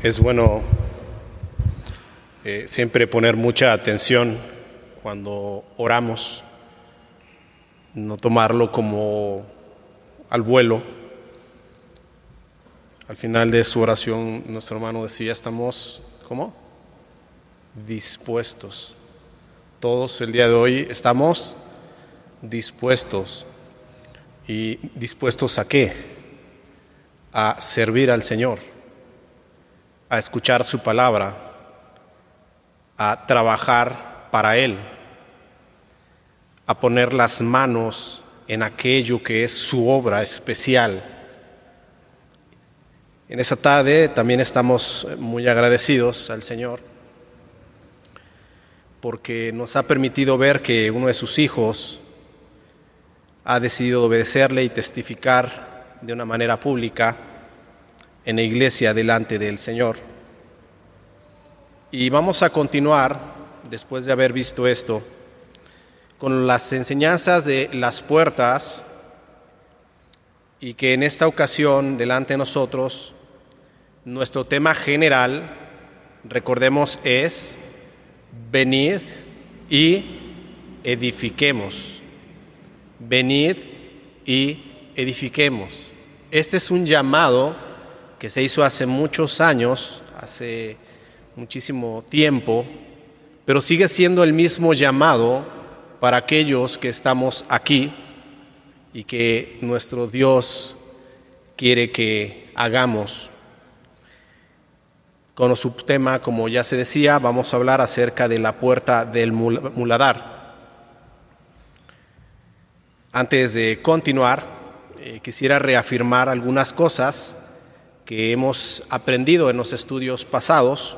Es bueno eh, siempre poner mucha atención cuando oramos, no tomarlo como al vuelo. Al final de su oración, nuestro hermano decía, estamos, ¿cómo? Dispuestos. Todos el día de hoy estamos dispuestos. ¿Y dispuestos a qué? A servir al Señor, a escuchar su palabra, a trabajar para Él, a poner las manos en aquello que es su obra especial. En esa tarde también estamos muy agradecidos al Señor porque nos ha permitido ver que uno de sus hijos ha decidido obedecerle y testificar de una manera pública en la iglesia delante del Señor. Y vamos a continuar, después de haber visto esto, con las enseñanzas de las puertas y que en esta ocasión delante de nosotros nuestro tema general, recordemos, es venid y edifiquemos venid y edifiquemos. Este es un llamado que se hizo hace muchos años, hace muchísimo tiempo, pero sigue siendo el mismo llamado para aquellos que estamos aquí y que nuestro Dios quiere que hagamos. Con su tema, como ya se decía, vamos a hablar acerca de la puerta del muladar. Antes de continuar, eh, quisiera reafirmar algunas cosas que hemos aprendido en los estudios pasados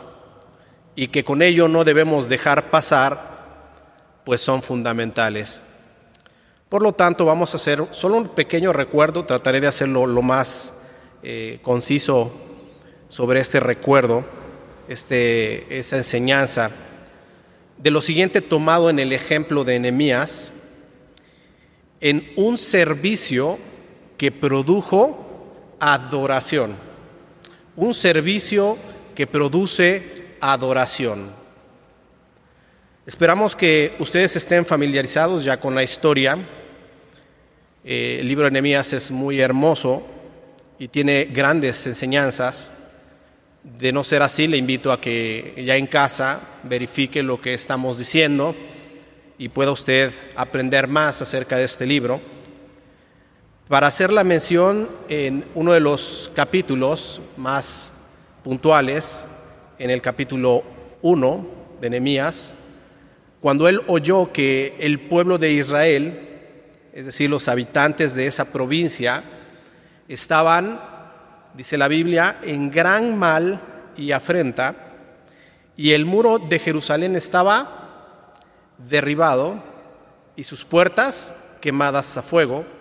y que con ello no debemos dejar pasar, pues son fundamentales. Por lo tanto, vamos a hacer solo un pequeño recuerdo, trataré de hacerlo lo más eh, conciso sobre este recuerdo, este, esa enseñanza, de lo siguiente tomado en el ejemplo de Nehemías, en un servicio que produjo adoración. Un servicio que produce adoración. Esperamos que ustedes estén familiarizados ya con la historia. Eh, el libro de Nehemías es muy hermoso y tiene grandes enseñanzas. De no ser así, le invito a que ya en casa verifique lo que estamos diciendo y pueda usted aprender más acerca de este libro. Para hacer la mención en uno de los capítulos más puntuales, en el capítulo 1 de Nehemías, cuando él oyó que el pueblo de Israel, es decir, los habitantes de esa provincia, estaban, dice la Biblia, en gran mal y afrenta, y el muro de Jerusalén estaba derribado y sus puertas quemadas a fuego.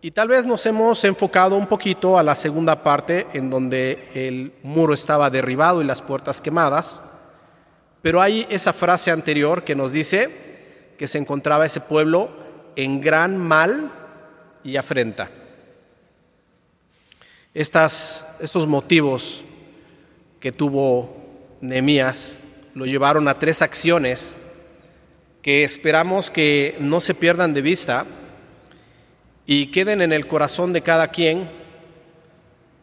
Y tal vez nos hemos enfocado un poquito a la segunda parte en donde el muro estaba derribado y las puertas quemadas, pero hay esa frase anterior que nos dice que se encontraba ese pueblo en gran mal y afrenta. Estas, estos motivos que tuvo Nehemías lo llevaron a tres acciones que esperamos que no se pierdan de vista y queden en el corazón de cada quien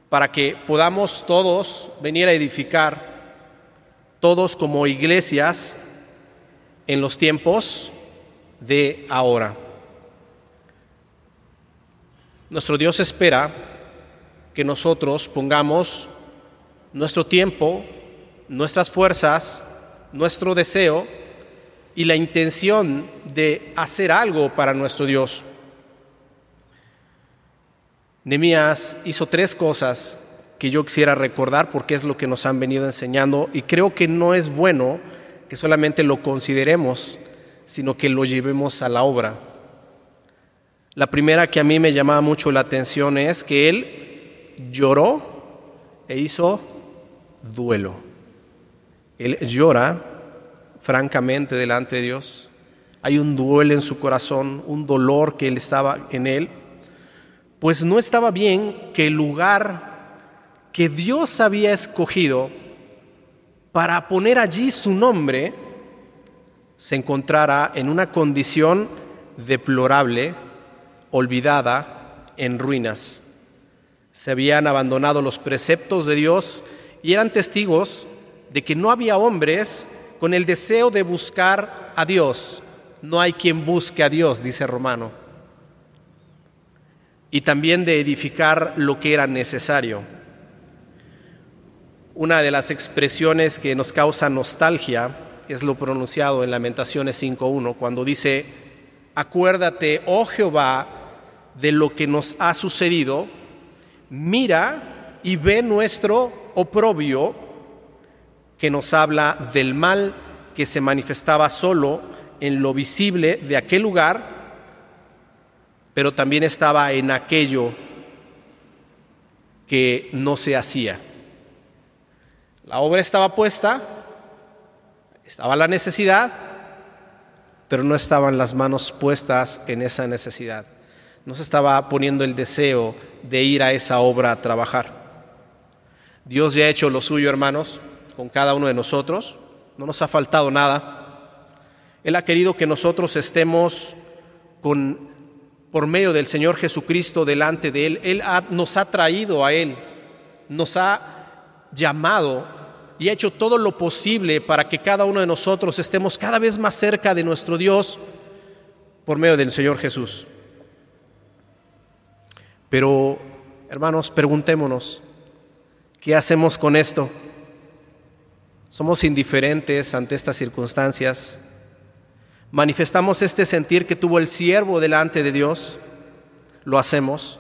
para que podamos todos venir a edificar, todos como iglesias, en los tiempos de ahora. Nuestro Dios espera que nosotros pongamos nuestro tiempo, nuestras fuerzas, nuestro deseo, y la intención de hacer algo para nuestro Dios. Nemías hizo tres cosas que yo quisiera recordar porque es lo que nos han venido enseñando y creo que no es bueno que solamente lo consideremos, sino que lo llevemos a la obra. La primera que a mí me llamaba mucho la atención es que él lloró e hizo duelo. Él llora francamente delante de Dios. Hay un duelo en su corazón, un dolor que él estaba en él. Pues no estaba bien que el lugar que Dios había escogido para poner allí su nombre, se encontrara en una condición deplorable, olvidada, en ruinas. Se habían abandonado los preceptos de Dios y eran testigos de que no había hombres con el deseo de buscar a Dios. No hay quien busque a Dios, dice Romano. Y también de edificar lo que era necesario. Una de las expresiones que nos causa nostalgia es lo pronunciado en Lamentaciones 5.1, cuando dice, acuérdate, oh Jehová, de lo que nos ha sucedido, mira y ve nuestro oprobio que nos habla del mal que se manifestaba solo en lo visible de aquel lugar, pero también estaba en aquello que no se hacía. La obra estaba puesta, estaba la necesidad, pero no estaban las manos puestas en esa necesidad. No se estaba poniendo el deseo de ir a esa obra a trabajar. Dios ya ha hecho lo suyo, hermanos, con cada uno de nosotros. No nos ha faltado nada. Él ha querido que nosotros estemos con, por medio del Señor Jesucristo delante de Él. Él nos ha traído a Él, nos ha llamado y ha hecho todo lo posible para que cada uno de nosotros estemos cada vez más cerca de nuestro Dios por medio del Señor Jesús. Pero, hermanos, preguntémonos, ¿qué hacemos con esto? ¿Somos indiferentes ante estas circunstancias? ¿Manifestamos este sentir que tuvo el siervo delante de Dios? ¿Lo hacemos?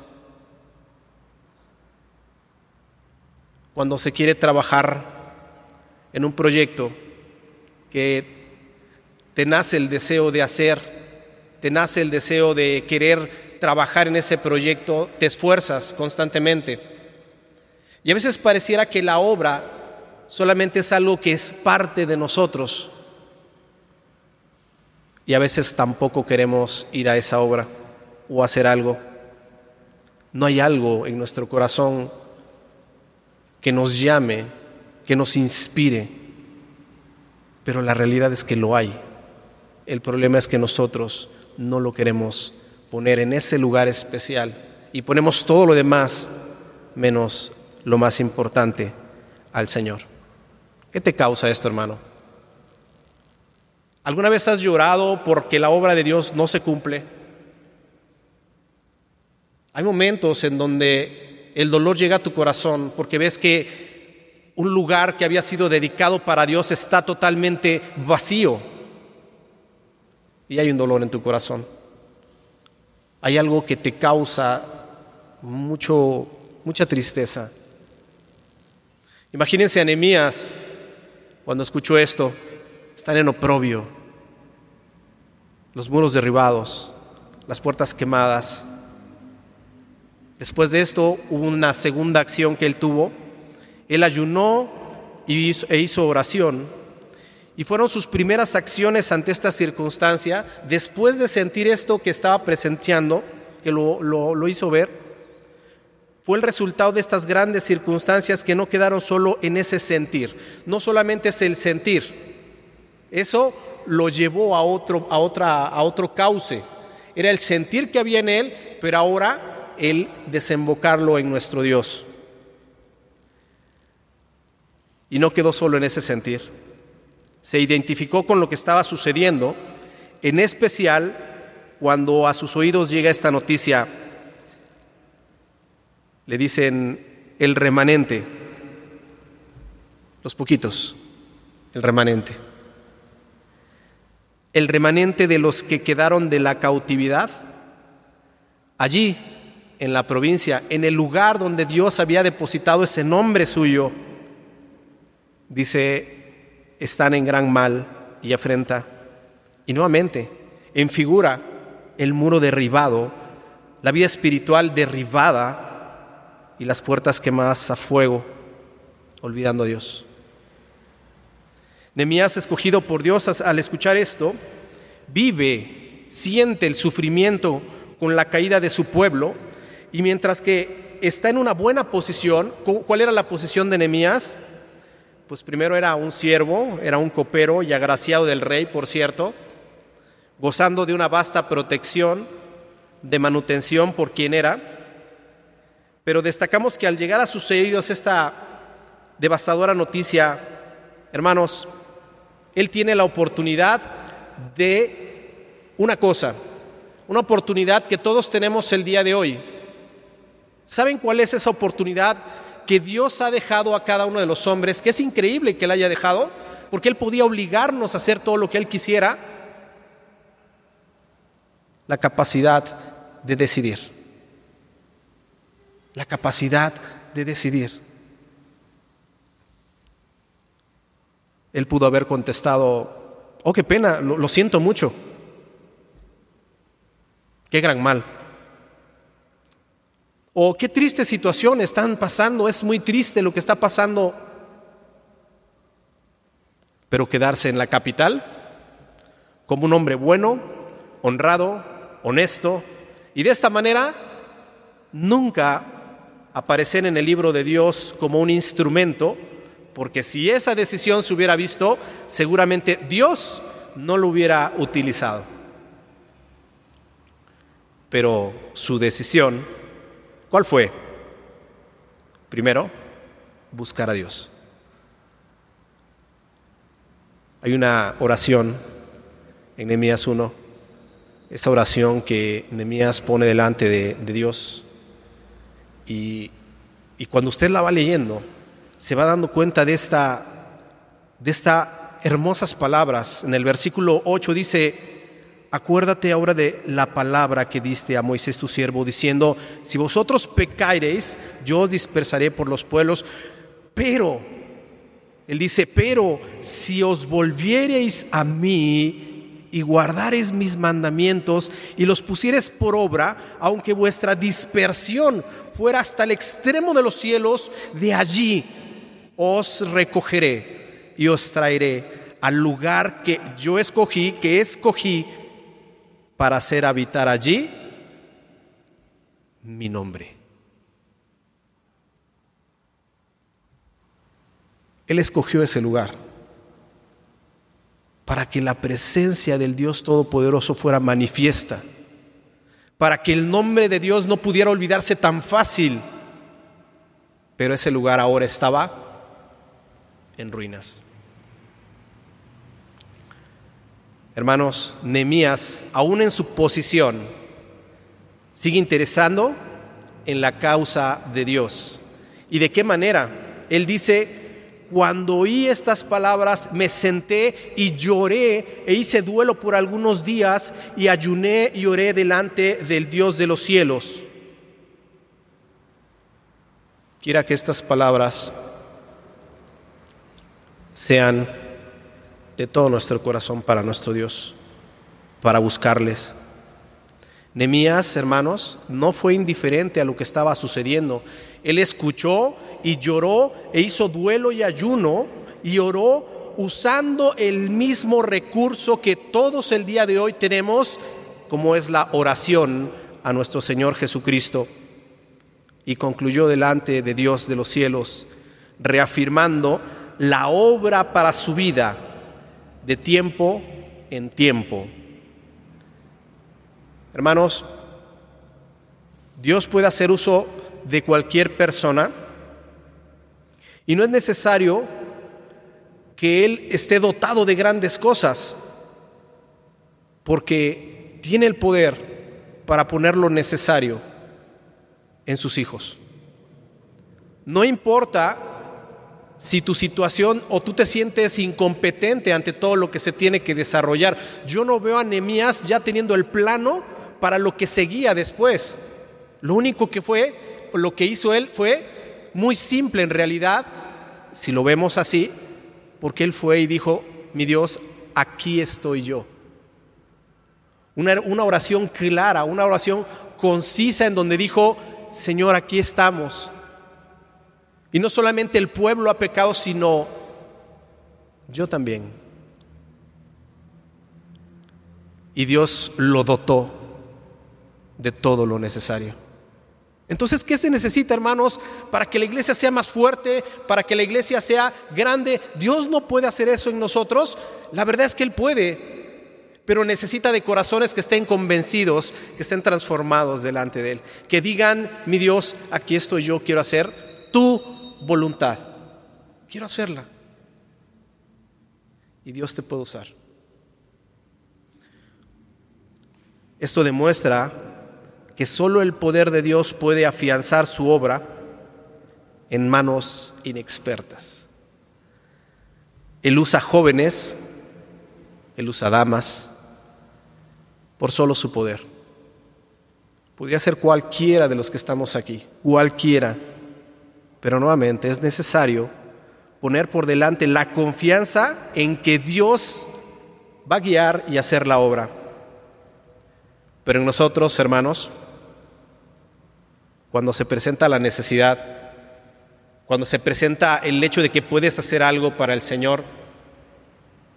Cuando se quiere trabajar en un proyecto que te nace el deseo de hacer, te nace el deseo de querer trabajar en ese proyecto, te esfuerzas constantemente. Y a veces pareciera que la obra solamente es algo que es parte de nosotros. Y a veces tampoco queremos ir a esa obra o hacer algo. No hay algo en nuestro corazón que nos llame que nos inspire, pero la realidad es que lo hay. El problema es que nosotros no lo queremos poner en ese lugar especial y ponemos todo lo demás menos lo más importante al Señor. ¿Qué te causa esto, hermano? ¿Alguna vez has llorado porque la obra de Dios no se cumple? Hay momentos en donde el dolor llega a tu corazón porque ves que un lugar que había sido dedicado para Dios está totalmente vacío. Y hay un dolor en tu corazón. Hay algo que te causa mucho, mucha tristeza. Imagínense a cuando escuchó esto, están en oprobio, los muros derribados, las puertas quemadas. Después de esto hubo una segunda acción que él tuvo él ayunó e hizo oración. Y fueron sus primeras acciones ante esta circunstancia, después de sentir esto que estaba presenciando, que lo, lo hizo ver, fue el resultado de estas grandes circunstancias que no quedaron solo en ese sentir. No solamente es el sentir, eso lo llevó a otro, a otra, a otro cauce. Era el sentir que había en él, pero ahora el desembocarlo en nuestro Dios. Y no quedó solo en ese sentir. Se identificó con lo que estaba sucediendo, en especial cuando a sus oídos llega esta noticia. Le dicen el remanente, los poquitos, el remanente. El remanente de los que quedaron de la cautividad, allí, en la provincia, en el lugar donde Dios había depositado ese nombre suyo, dice, están en gran mal y afrenta. Y nuevamente, en figura el muro derribado, la vida espiritual derribada y las puertas quemadas a fuego, olvidando a Dios. Nemías, escogido por Dios al escuchar esto, vive, siente el sufrimiento con la caída de su pueblo y mientras que está en una buena posición. ¿Cuál era la posición de Nehemías? Pues primero era un siervo, era un copero y agraciado del rey, por cierto, gozando de una vasta protección, de manutención por quien era. Pero destacamos que al llegar a sus oídos esta devastadora noticia, hermanos, él tiene la oportunidad de una cosa, una oportunidad que todos tenemos el día de hoy. ¿Saben cuál es esa oportunidad que Dios ha dejado a cada uno de los hombres? Que es increíble que Él haya dejado, porque Él podía obligarnos a hacer todo lo que Él quisiera. La capacidad de decidir. La capacidad de decidir. Él pudo haber contestado, oh, qué pena, lo, siento mucho. Qué gran mal. O qué triste situación están pasando, es muy triste lo que está pasando. Pero quedarse en la capital como un hombre bueno, honrado, honesto, y de esta manera nunca aparecer en el libro de Dios como un instrumento, porque si esa decisión se hubiera visto, seguramente Dios no lo hubiera utilizado. Pero su decisión ¿Cuál fue? Primero, buscar a Dios. Hay una oración en Nehemías 1, esa oración que Nehemías pone delante de, Dios y, y, cuando usted la va leyendo, se va dando cuenta de esta, de estas hermosas palabras. En el versículo 8 dice, acuérdate ahora de la palabra que diste a Moisés tu siervo, diciendo, si vosotros pecareis, yo os dispersaré por los pueblos, pero, él dice, pero si os volviereis a mí y guardareis mis mandamientos y los pusiereis por obra, aunque vuestra dispersión fuera hasta el extremo de los cielos, de allí os recogeré y os traeré al lugar que yo escogí, que escogí para hacer habitar allí mi nombre. Él escogió ese lugar para que la presencia del Dios Todopoderoso fuera manifiesta, para que el nombre de Dios no pudiera olvidarse tan fácil, pero ese lugar ahora estaba en ruinas. Hermanos, Nemías, aún en su posición, sigue interesando en la causa de Dios. ¿Y de qué manera? Él dice, cuando oí estas palabras me senté y lloré e hice duelo por algunos días y ayuné y oré delante del Dios de los cielos. Quiera que estas palabras sean de todo nuestro corazón para nuestro Dios, para buscarles. Nemías, hermanos, no fue indiferente a lo que estaba sucediendo. Él escuchó y lloró e hizo duelo y ayuno y oró usando el mismo recurso que todos el día de hoy tenemos, como es la oración a nuestro Señor Jesucristo. Y concluyó delante de Dios de los cielos, reafirmando la obra para su vida de tiempo en tiempo. Hermanos, Dios puede hacer uso de cualquier persona y no es necesario que Él esté dotado de grandes cosas, porque tiene el poder para poner lo necesario en sus hijos. No importa si tu situación o tú te sientes incompetente ante todo lo que se tiene que desarrollar. Yo no veo a Nehemías ya teniendo el plano para lo que seguía después. Lo único que fue, lo que hizo él fue muy simple en realidad, si lo vemos así, porque él fue y dijo, mi Dios, aquí estoy yo. Una, una oración clara, una oración concisa en donde dijo, Señor, aquí estamos y no solamente el pueblo ha pecado, sino yo también. Y Dios lo dotó de todo lo necesario. Entonces, ¿qué se necesita, hermanos, para que la iglesia sea más fuerte, para que la iglesia sea grande? Dios no puede hacer eso en nosotros. La verdad es que Él puede, pero necesita de corazones que estén convencidos, que estén transformados delante de Él, que digan, mi Dios, aquí estoy yo, quiero hacer tu voluntad. Quiero hacerla. Y Dios te puede usar. Esto demuestra que solo el poder de Dios puede afianzar su obra en manos inexpertas. Él usa jóvenes, él usa damas, por solo su poder. Podría ser cualquiera de los que estamos aquí, cualquiera, pero nuevamente es necesario poner por delante la confianza en que Dios va a guiar y hacer la obra. Pero en nosotros, hermanos, cuando se presenta la necesidad, cuando se presenta el hecho de que puedes hacer algo para el Señor,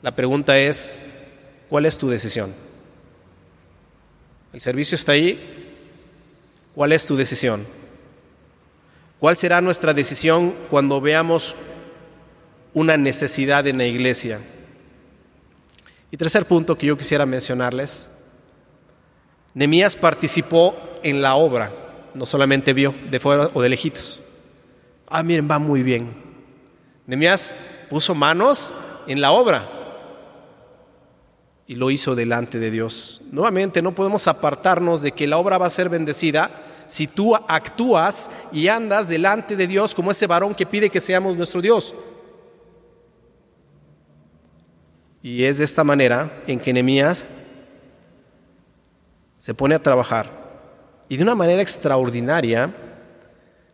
la pregunta es, ¿cuál es tu decisión? El servicio está ahí, ¿cuál es tu decisión? ¿Cuál será nuestra decisión cuando veamos una necesidad en la iglesia? Y tercer punto que yo quisiera mencionarles, Nemías participó en la obra no solamente vio de fuera o de lejitos. Ah, miren, va muy bien. Nemías puso manos en la obra y lo hizo delante de Dios. Nuevamente, no podemos apartarnos de que la obra va a ser bendecida si tú actúas y andas delante de Dios como ese varón que pide que seamos nuestro Dios. Y es de esta manera en que Nehemías se pone a trabajar y de una manera extraordinaria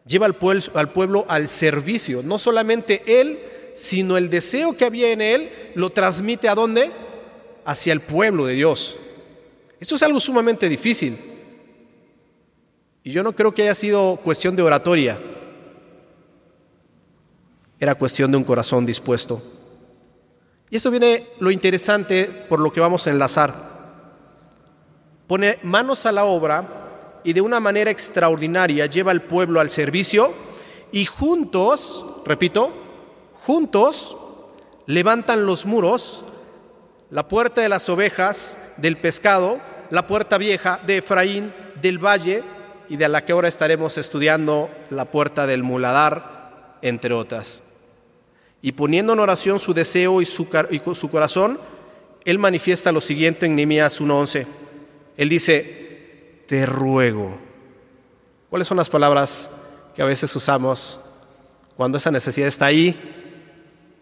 lleva al pueblo, al pueblo al servicio. No solamente él, sino el deseo que había en él lo transmite a dónde? Hacia el pueblo de Dios. Esto es algo sumamente difícil. Y yo no creo que haya sido cuestión de oratoria. Era cuestión de un corazón dispuesto. Y esto viene lo interesante por lo que vamos a enlazar. Pone manos a la obra y de una manera extraordinaria lleva al pueblo al servicio y juntos, repito, juntos levantan los muros, la puerta de las ovejas, del pescado, la puerta vieja de Efraín, del valle y de la que ahora estaremos estudiando, la puerta del muladar, entre otras. Y poniendo en oración su deseo y su, corazón, él manifiesta lo siguiente en Nehemías 1:11. Él dice, te ruego. ¿Cuáles son las palabras que a veces usamos cuando esa necesidad está ahí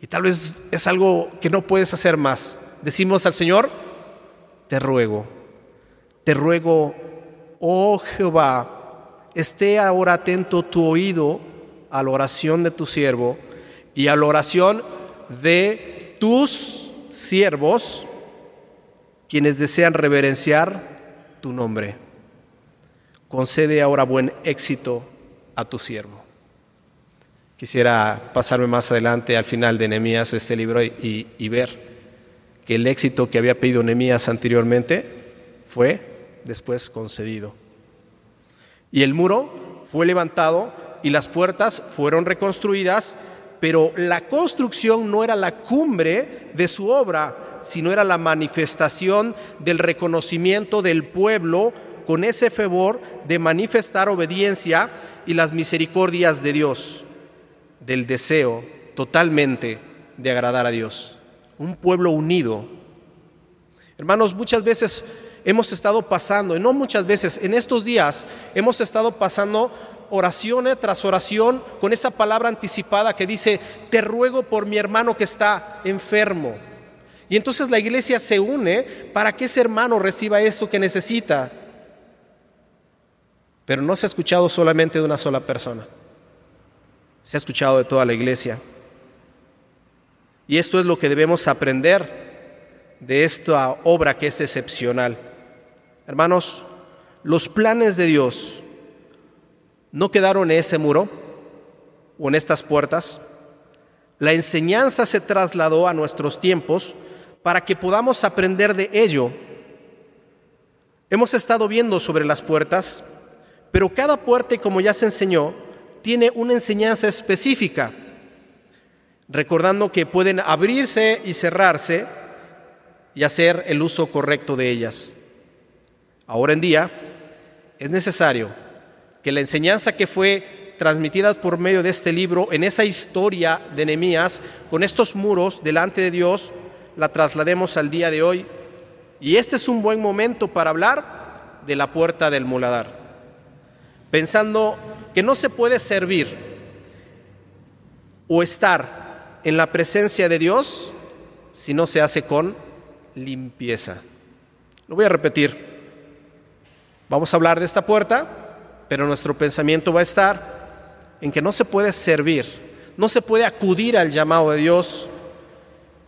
y tal vez es algo que no puedes hacer más? Decimos al Señor, te ruego, te ruego, oh Jehová, esté ahora atento tu oído a la oración de tu siervo y a la oración de tus siervos, quienes desean reverenciar tu nombre concede ahora buen éxito a tu siervo. Quisiera pasarme más adelante al final de Nehemías este libro y, y ver que el éxito que había pedido Nehemías anteriormente fue después concedido. Y el muro fue levantado y las puertas fueron reconstruidas, pero la construcción no era la cumbre de su obra, sino era la manifestación del reconocimiento del pueblo con ese favor de manifestar obediencia y las misericordias de Dios, del deseo totalmente de agradar a Dios. Un pueblo unido. Hermanos, muchas veces hemos estado pasando, y no muchas veces, en estos días hemos estado pasando oración tras oración con esa palabra anticipada que dice, te ruego por mi hermano que está enfermo. Y entonces la iglesia se une para que ese hermano reciba eso que necesita. Pero no se ha escuchado solamente de una sola persona, se ha escuchado de toda la iglesia. Y esto es lo que debemos aprender de esta obra que es excepcional. Hermanos, los planes de Dios no quedaron en ese muro o en estas puertas. La enseñanza se trasladó a nuestros tiempos para que podamos aprender de ello. Hemos estado viendo sobre las puertas Pero cada puerta, como ya se enseñó, tiene una enseñanza específica, recordando que pueden abrirse y cerrarse y hacer el uso correcto de ellas. Ahora en día es necesario que la enseñanza que fue transmitida por medio de este libro, en esa historia de Nehemías, con estos muros delante de Dios, la traslademos al día de hoy. Y este es un buen momento para hablar de la puerta del muladar, pensando que no se puede servir o estar en la presencia de Dios si no se hace con limpieza. Lo voy a repetir. Vamos a hablar de esta puerta, pero nuestro pensamiento va a estar en que no se puede servir, no se puede acudir al llamado de Dios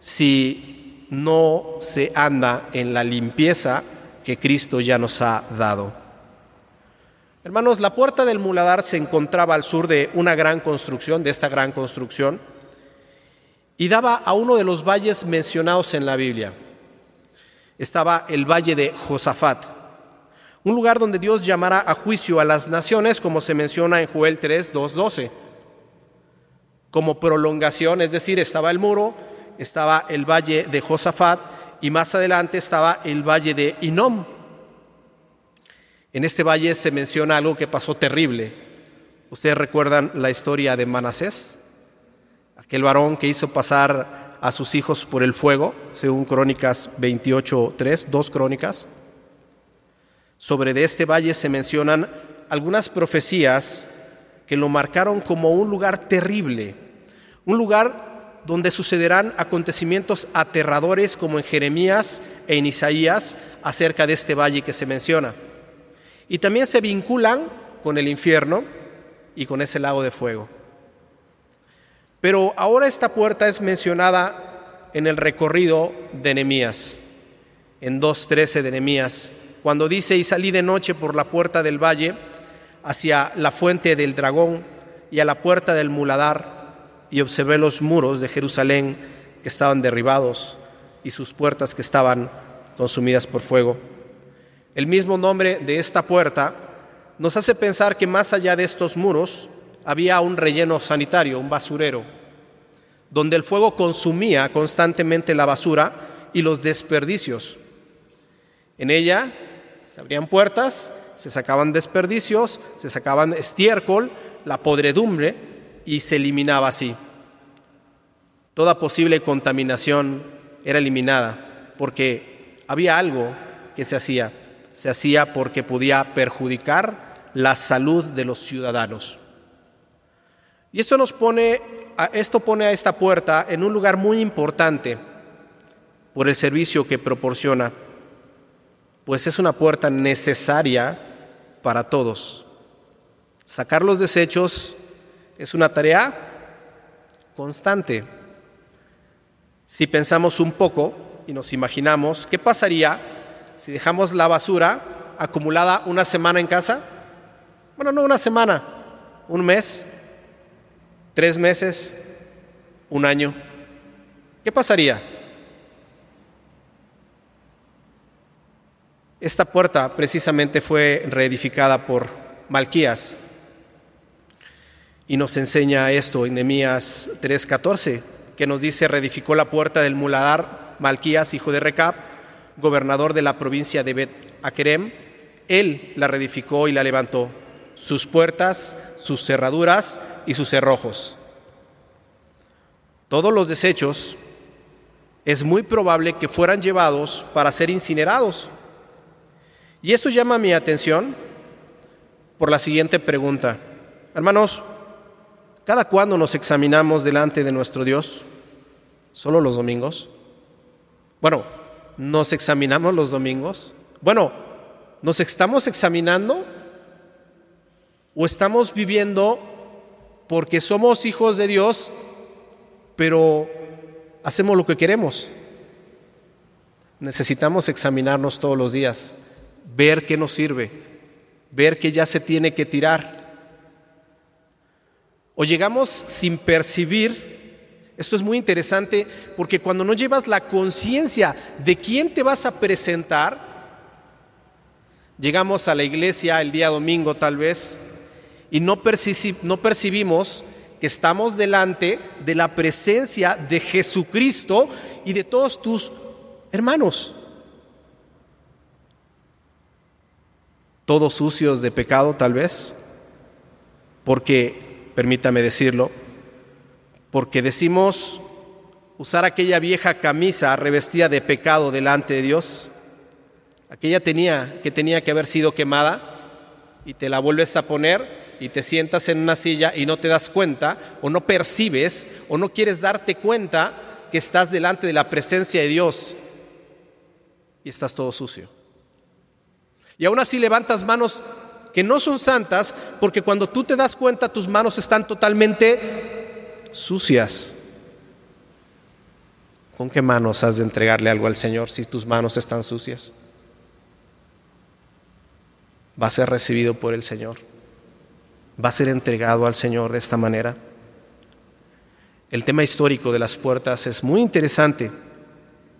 si no se anda en la limpieza que Cristo ya nos ha dado. Hermanos, la puerta del muladar se encontraba al sur de una gran construcción, de esta gran construcción, y daba a uno de los valles mencionados en la Biblia. Estaba el valle de Josafat, un lugar donde Dios llamará a juicio a las naciones, como se menciona en Joel 3, 2, 12. Como prolongación, es decir, estaba el muro, estaba el valle de Josafat y más adelante estaba el valle de Inom. En este valle se menciona algo que pasó terrible. ¿Ustedes recuerdan la historia de Manasés? Aquel varón que hizo pasar a sus hijos por el fuego, según Crónicas 28, 3, dos Crónicas. Sobre este valle se mencionan algunas profecías que lo marcaron como un lugar terrible, un lugar donde sucederán acontecimientos aterradores como en Jeremías e en Isaías acerca de este valle que se menciona. Y también se vinculan con el infierno y con ese lago de fuego. Pero ahora esta puerta es mencionada en el recorrido de Nehemías, en 2.13 de Nehemías cuando dice, y salí de noche por la puerta del valle hacia la fuente del dragón y a la puerta del muladar, y observé los muros de Jerusalén que estaban derribados y sus puertas que estaban consumidas por fuego. El mismo nombre de esta puerta nos hace pensar que más allá de estos muros había un relleno sanitario, un basurero, donde el fuego consumía constantemente la basura y los desperdicios. En ella se abrían puertas, se sacaban desperdicios, se sacaban estiércol, la podredumbre y se eliminaba así. Toda posible contaminación era eliminada porque había algo que se hacía. Se hacía porque podía perjudicar la salud de los ciudadanos. Y esto nos pone, esto pone a esta puerta en un lugar muy importante por el servicio que proporciona pues es una puerta necesaria para todos. Sacar los desechos es una tarea constante. Si pensamos un poco y nos imaginamos, ¿qué pasaría si dejamos la basura acumulada una semana en casa? Bueno, no una semana, un mes, tres meses, un año. ¿Qué pasaría? Esta puerta precisamente fue reedificada por Malquías y nos enseña esto en Nehemías 3:14, que nos dice reedificó la puerta del muladar Malquías, hijo de Recab, gobernador de la provincia de Bet Akerem, él la reedificó y la levantó, sus puertas, sus cerraduras y sus cerrojos. Todos los desechos es muy probable que fueran llevados para ser incinerados y eso llama mi atención por la siguiente pregunta. Hermanos, ¿cada cuándo nos examinamos delante de nuestro Dios? ¿Solo los domingos? Bueno, ¿nos examinamos los domingos? Bueno, ¿nos estamos examinando? ¿O estamos viviendo porque somos hijos de Dios, pero hacemos lo que queremos? Necesitamos examinarnos todos los días ver qué nos sirve, ver que ya se tiene que tirar. O llegamos sin percibir, esto es muy interesante porque cuando no llevas la conciencia de quién te vas a presentar, Llegamos a la iglesia el día domingo tal vez y no, no percibimos que estamos delante de la presencia de Jesucristo y de todos tus hermanos. Todos sucios de pecado tal vez, porque, permítame decirlo, porque decimos usar aquella vieja camisa revestida de pecado delante de Dios, aquella tenía que tenía que haber sido quemada y te la vuelves a poner y te sientas en una silla y no te das cuenta o no percibes o no quieres darte cuenta que estás delante de la presencia de Dios y estás todo sucio. Y aún así levantas manos que no son santas porque cuando tú te das cuenta tus manos están totalmente sucias. ¿Con qué manos has de entregarle algo al Señor si tus manos están sucias? Va a ser recibido por el Señor. Va a ser entregado al Señor de esta manera. El tema histórico de las puertas es muy interesante.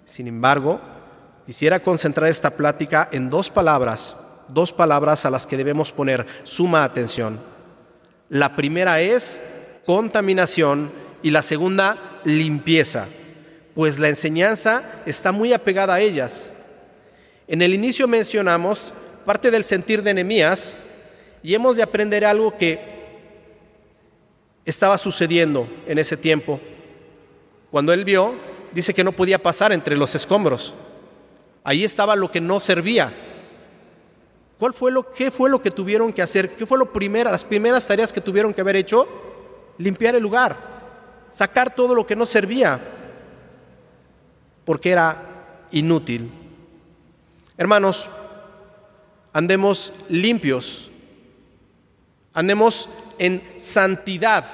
Sin embargo, quisiera concentrar esta plática en dos palabras, dos palabras a las que debemos poner suma atención. La primera es contaminación y la segunda limpieza pues la enseñanza está muy apegada a ellas. En el inicio mencionamos parte del sentir de Nehemías y hemos de aprender algo que estaba sucediendo en ese tiempo. Cuando él vio, dice que no podía pasar entre los escombros. Ahí estaba lo que no servía. ¿Cuál fue lo, ¿Qué fue lo que tuvieron que hacer? ¿Qué fue lo primero, las primeras tareas que tuvieron que haber hecho? Limpiar el lugar, sacar todo lo que no servía porque era inútil. Hermanos, andemos limpios, andemos en santidad.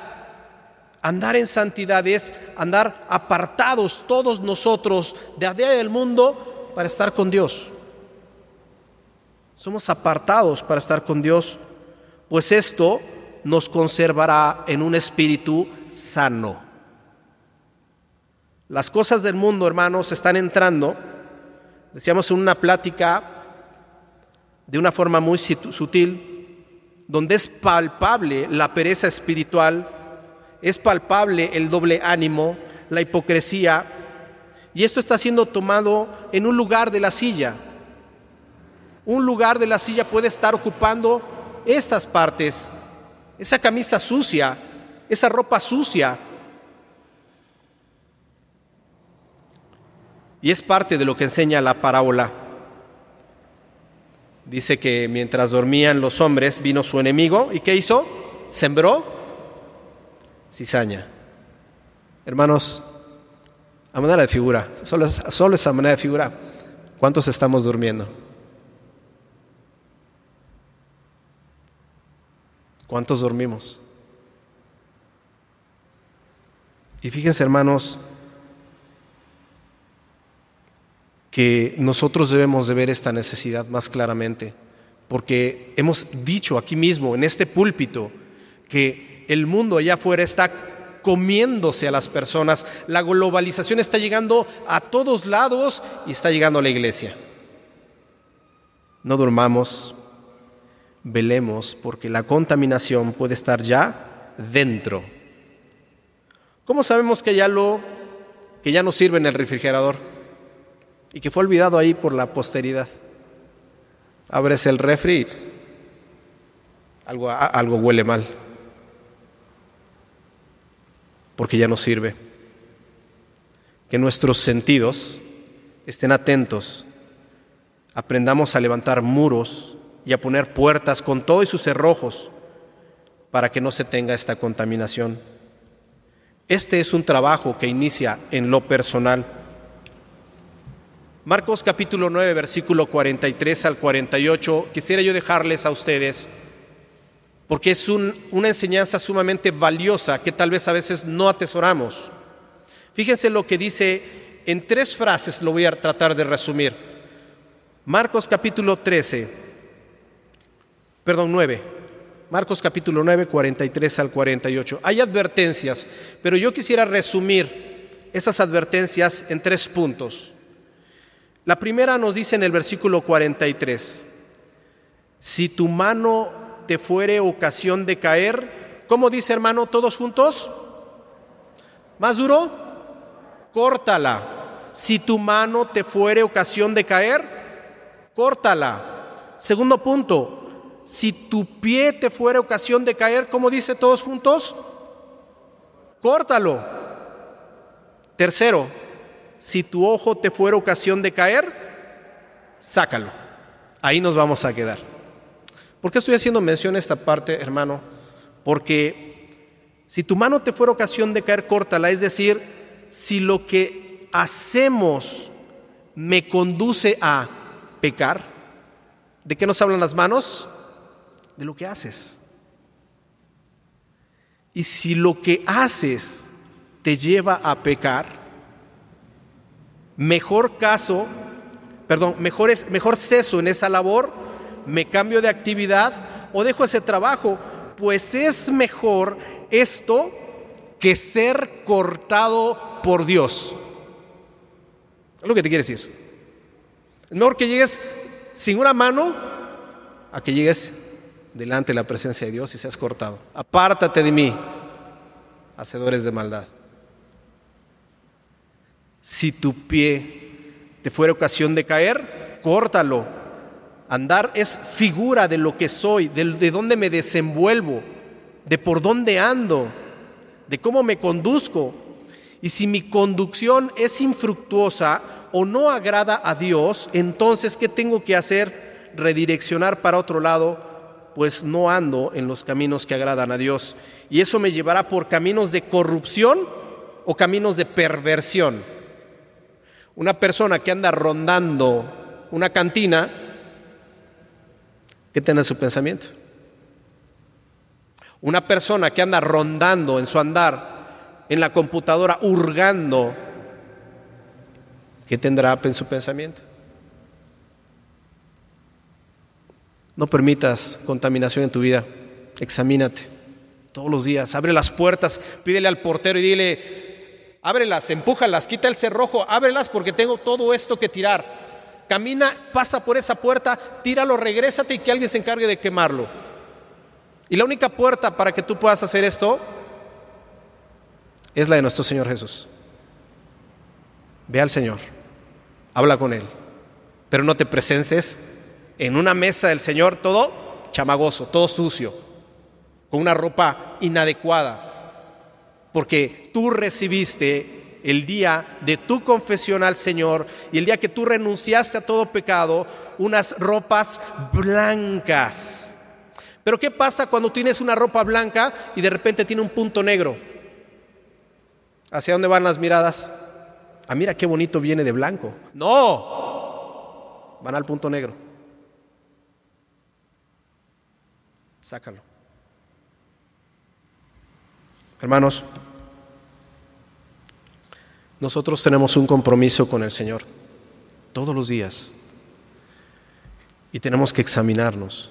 Andar en santidad es andar apartados todos nosotros de a día del mundo para estar con Dios. Somos apartados para estar con Dios, pues esto nos conservará en un espíritu sano. Las cosas del mundo, hermanos, están entrando, decíamos en una plática de una forma muy sutil, donde es palpable la pereza espiritual, es palpable el doble ánimo, la hipocresía, y esto está siendo tomado en un lugar de la silla. Un lugar de la silla puede estar ocupando estas partes, esa camisa sucia, esa ropa sucia, Y es parte de lo que enseña la parábola. Dice que mientras dormían los hombres vino su enemigo y ¿qué hizo? Sembró cizaña. Hermanos, a manera de figura, solo, solo esa manera de figura, ¿cuántos estamos durmiendo? ¿Cuántos dormimos? Y fíjense hermanos, que nosotros debemos de ver esta necesidad más claramente, porque hemos dicho aquí mismo, en este púlpito, que el mundo allá afuera está comiéndose a las personas, la globalización está llegando a todos lados y está llegando a la iglesia. No durmamos, velemos, porque la contaminación puede estar ya dentro. ¿Cómo sabemos que ya lo que ya no sirve en el refrigerador? y que fue olvidado ahí por la posteridad. Abres el refri, algo, algo huele mal, porque ya no sirve. Que nuestros sentidos estén atentos, aprendamos a levantar muros y a poner puertas con todos sus cerrojos para que no se tenga esta contaminación. Este es un trabajo que inicia en lo personal Marcos capítulo 9, versículo 43 al 48, quisiera yo dejarles a ustedes, porque es una enseñanza sumamente valiosa que tal vez a veces no atesoramos. Fíjense lo que dice en tres frases, lo voy a tratar de resumir. Marcos capítulo 13, perdón, 9. Marcos capítulo 9, 43 al 48. Hay advertencias, pero yo quisiera resumir esas advertencias en tres puntos. La primera nos dice en el versículo 43, Si tu mano te fuere ocasión de caer, ¿cómo dice hermano todos juntos? ¿Más duro? Córtala. Si tu mano te fuere ocasión de caer, córtala. Segundo punto, si tu pie te fuere ocasión de caer, ¿cómo dice todos juntos? Córtalo. Tercero, si tu ojo te fuera ocasión de caer, sácalo. Ahí nos vamos a quedar. ¿Por qué estoy haciendo mención a esta parte, hermano? Porque si tu mano te fuera ocasión de caer, córtala. Es decir, si lo que hacemos me conduce a pecar, ¿de qué nos hablan las manos? De lo que haces. Y si lo que haces te lleva a pecar, mejor caso, perdón, mejor, es, mejor ceso en esa labor, me cambio de actividad o dejo ese trabajo, pues es mejor esto que ser cortado por Dios. Es lo que te quiere decir. Es mejor que llegues sin una mano a que llegues delante de la presencia de Dios y seas cortado. Apártate de mí, hacedores de maldad si tu pie te fuera ocasión de caer, córtalo. Andar es figura de lo que soy, de, de dónde me desenvuelvo, de por dónde ando, de cómo me conduzco. Y si mi conducción es infructuosa o no agrada a Dios, entonces ¿qué tengo que hacer? Redireccionar para otro lado, pues no ando en los caminos que agradan a Dios. Y eso me llevará por caminos de corrupción o caminos de perversión. Una persona que anda rondando una cantina, ¿qué tiene en su pensamiento? Una persona que anda rondando en su andar en la computadora, hurgando, ¿qué tendrá en su pensamiento? No permitas contaminación en tu vida. Examínate todos los días. Abre las puertas, pídele al portero y dile, ábrelas, empújalas, quita el cerrojo, ábrelas porque tengo todo esto que tirar. Camina, pasa por esa puerta, tíralo, regrésate y que alguien se encargue de quemarlo. Y la única puerta para que tú puedas hacer esto es la de nuestro Señor Jesús. Ve al Señor, habla con Él, pero no te presences en una mesa del Señor todo chamagoso, todo sucio, con una ropa inadecuada, porque tú recibiste el día de tu confesión al Señor y el día que tú renunciaste a todo pecado, unas ropas blancas. Pero ¿qué pasa cuando tienes una ropa blanca y de repente tiene un punto negro? ¿Hacia dónde van las miradas? Ah, mira qué bonito viene de blanco. No, van al punto negro. Sácalo. Hermanos, nosotros tenemos un compromiso con el Señor todos los días y tenemos que examinarnos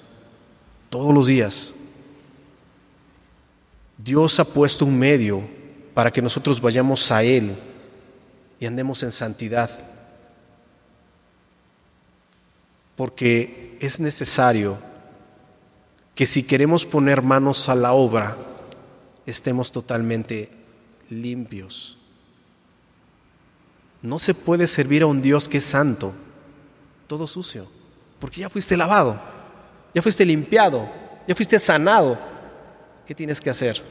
todos los días. Dios ha puesto un medio para que nosotros vayamos a Él y andemos en santidad, porque es necesario que si queremos poner manos a la obra, estemos totalmente limpios. No se puede servir a un Dios que es santo, todo sucio, porque ya fuiste lavado, ya fuiste limpiado, ya fuiste sanado. ¿Qué tienes que hacer?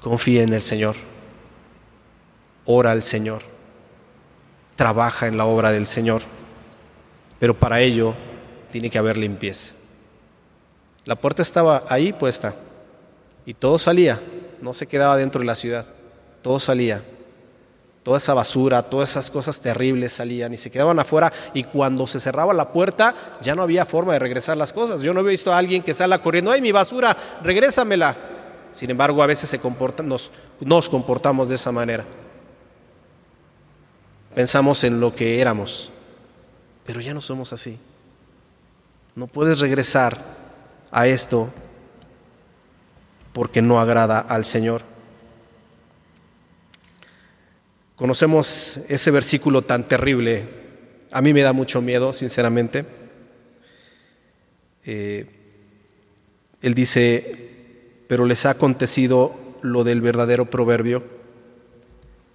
Confía en el Señor, ora al Señor, trabaja en la obra del Señor, pero para ello tiene que haber limpieza. La puerta estaba ahí puesta. Y todo salía, no se quedaba dentro de la ciudad, todo salía. Toda esa basura, todas esas cosas terribles salían y se quedaban afuera y cuando se cerraba la puerta ya no había forma de regresar las cosas. Yo no he visto a alguien que sala corriendo, ay mi basura, regrésamela. Sin embargo, a veces se nos, nos comportamos de esa manera. Pensamos en lo que éramos, pero ya no somos así. No puedes regresar a esto porque no agrada al Señor. Conocemos ese versículo tan terrible. A mí me da mucho miedo, sinceramente. Eh, él dice, pero les ha acontecido lo del verdadero proverbio.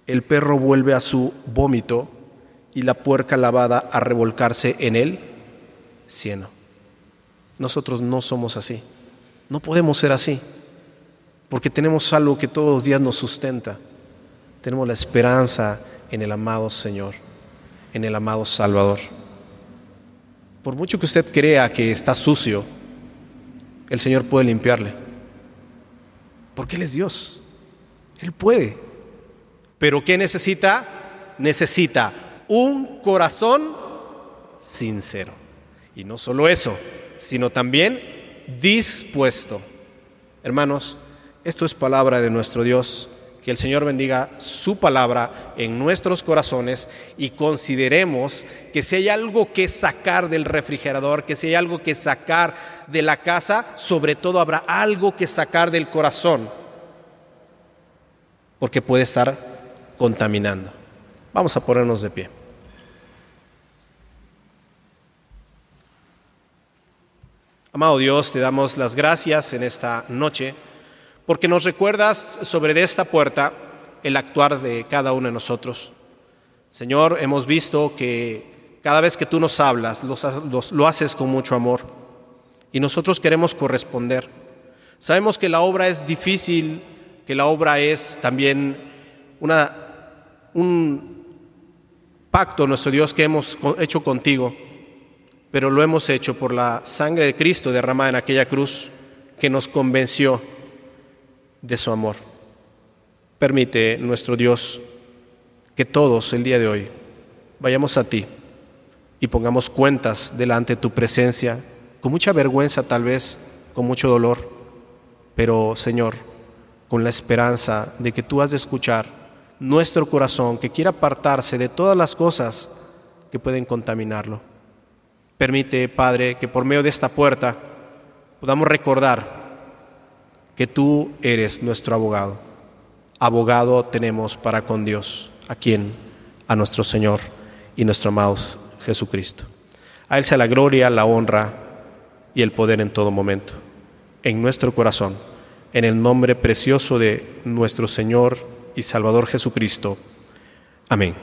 El perro vuelve a su vómito y la puerca lavada a revolcarse en él cieno. Nosotros no somos así. No podemos ser así. Porque tenemos algo que todos los días nos sustenta. Tenemos la esperanza en el amado Señor, en el amado Salvador. Por mucho que usted crea que está sucio, el Señor puede limpiarle. Porque Él es Dios. Él puede. Pero ¿qué necesita? Necesita un corazón sincero. Y no solo eso, sino también dispuesto. Hermanos, esto es palabra de nuestro Dios que el Señor bendiga su palabra en nuestros corazones y consideremos que si hay algo que sacar del refrigerador, que si hay algo que sacar de la casa, sobre todo habrá algo que sacar del corazón, porque puede estar contaminando. Vamos a ponernos de pie. Amado Dios, te damos las gracias en esta noche porque nos recuerdas sobre esta puerta el actuar de cada uno de nosotros. Señor, hemos visto que cada vez que tú nos hablas, lo haces con mucho amor y nosotros queremos corresponder. Sabemos que la obra es difícil, que la obra es también una, un pacto, nuestro Dios, que hemos hecho contigo, pero lo hemos hecho por la sangre de Cristo derramada en aquella cruz que nos convenció de su amor. Permite, nuestro Dios, que todos el día de hoy vayamos a ti y pongamos cuentas delante de tu presencia, con mucha vergüenza tal vez, con mucho dolor, pero Señor, con la esperanza de que tú has de escuchar nuestro corazón que quiera apartarse de todas las cosas que pueden contaminarlo. Permite, Padre, que por medio de esta puerta podamos recordar que tú eres nuestro abogado. Abogado tenemos para con Dios, a quien, a nuestro Señor y nuestro amado Jesucristo. A Él sea la gloria, la honra y el poder en todo momento, en nuestro corazón, en el nombre precioso de nuestro Señor y Salvador Jesucristo. Amén.